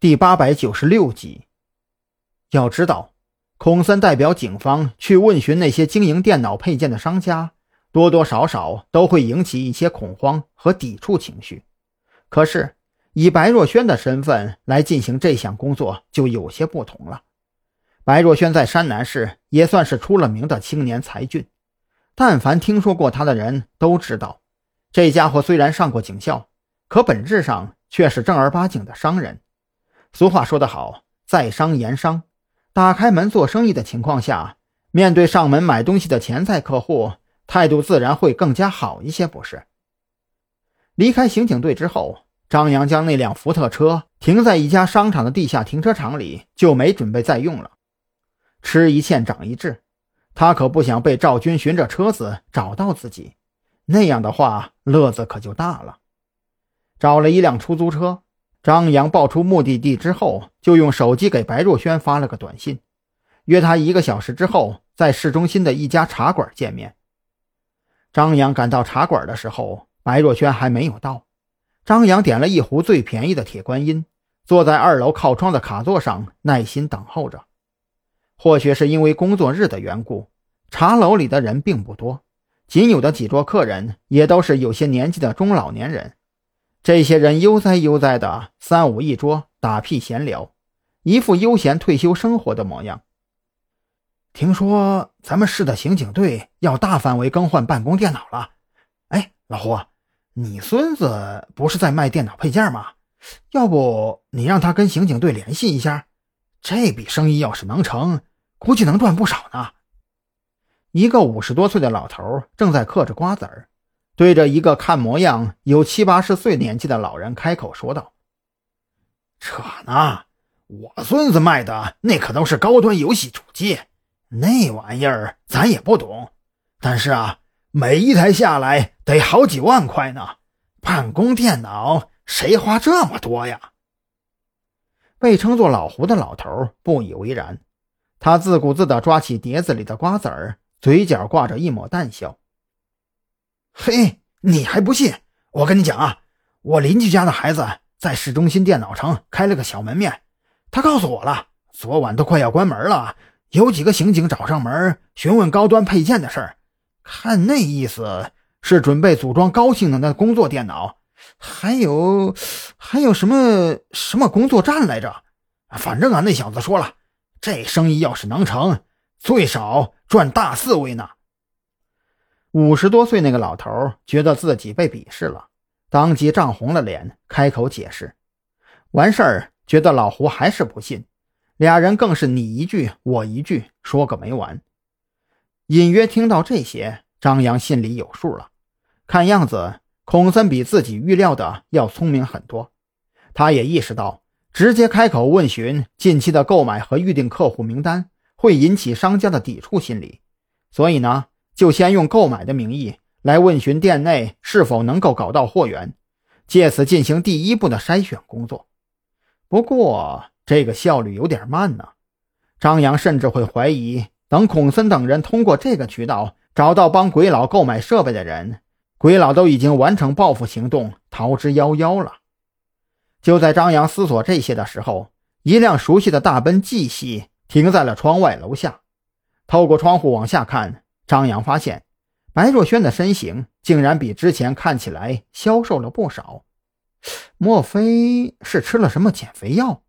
第八百九十六集。要知道，孔森代表警方去问询那些经营电脑配件的商家，多多少少都会引起一些恐慌和抵触情绪。可是，以白若萱的身份来进行这项工作就有些不同了。白若萱在山南市也算是出了名的青年才俊，但凡听说过他的人都知道，这家伙虽然上过警校，可本质上却是正儿八经的商人。俗话说得好，在商言商。打开门做生意的情况下，面对上门买东西的潜在客户，态度自然会更加好一些，不是？离开刑警队之后，张扬将那辆福特车停在一家商场的地下停车场里，就没准备再用了。吃一堑长一智，他可不想被赵军循着车子找到自己，那样的话乐子可就大了。找了一辆出租车。张扬报出目的地之后，就用手机给白若萱发了个短信，约他一个小时之后在市中心的一家茶馆见面。张扬赶到茶馆的时候，白若萱还没有到。张扬点了一壶最便宜的铁观音，坐在二楼靠窗的卡座上，耐心等候着。或许是因为工作日的缘故，茶楼里的人并不多，仅有的几桌客人也都是有些年纪的中老年人。这些人悠哉悠哉的，三五一桌打屁闲聊，一副悠闲退休生活的模样。听说咱们市的刑警队要大范围更换办公电脑了。哎，老胡，你孙子不是在卖电脑配件吗？要不你让他跟刑警队联系一下，这笔生意要是能成，估计能赚不少呢。一个五十多岁的老头正在嗑着瓜子儿。对着一个看模样有七八十岁年纪的老人开口说道：“扯呢，我孙子卖的那可都是高端游戏主机，那玩意儿咱也不懂。但是啊，每一台下来得好几万块呢。办公电脑谁花这么多呀？”被称作老胡的老头不以为然，他自顾自地抓起碟子里的瓜子儿，嘴角挂着一抹淡笑。嘿，你还不信？我跟你讲啊，我邻居家的孩子在市中心电脑城开了个小门面。他告诉我了，昨晚都快要关门了，有几个刑警找上门询问高端配件的事儿，看那意思是准备组装高性能的工作电脑，还有还有什么什么工作站来着？反正啊，那小子说了，这生意要是能成，最少赚大四位呢。五十多岁那个老头觉得自己被鄙视了，当即涨红了脸，开口解释。完事儿，觉得老胡还是不信，俩人更是你一句我一句，说个没完。隐约听到这些，张扬心里有数了。看样子，孔森比自己预料的要聪明很多。他也意识到，直接开口问询近期的购买和预定客户名单，会引起商家的抵触心理，所以呢。就先用购买的名义来问询店内是否能够搞到货源，借此进行第一步的筛选工作。不过这个效率有点慢呢。张扬甚至会怀疑，等孔森等人通过这个渠道找到帮鬼佬购买设备的人，鬼佬都已经完成报复行动，逃之夭夭了。就在张扬思索这些的时候，一辆熟悉的大奔 G 系停在了窗外楼下。透过窗户往下看。张扬发现，白若萱的身形竟然比之前看起来消瘦了不少。莫非是吃了什么减肥药？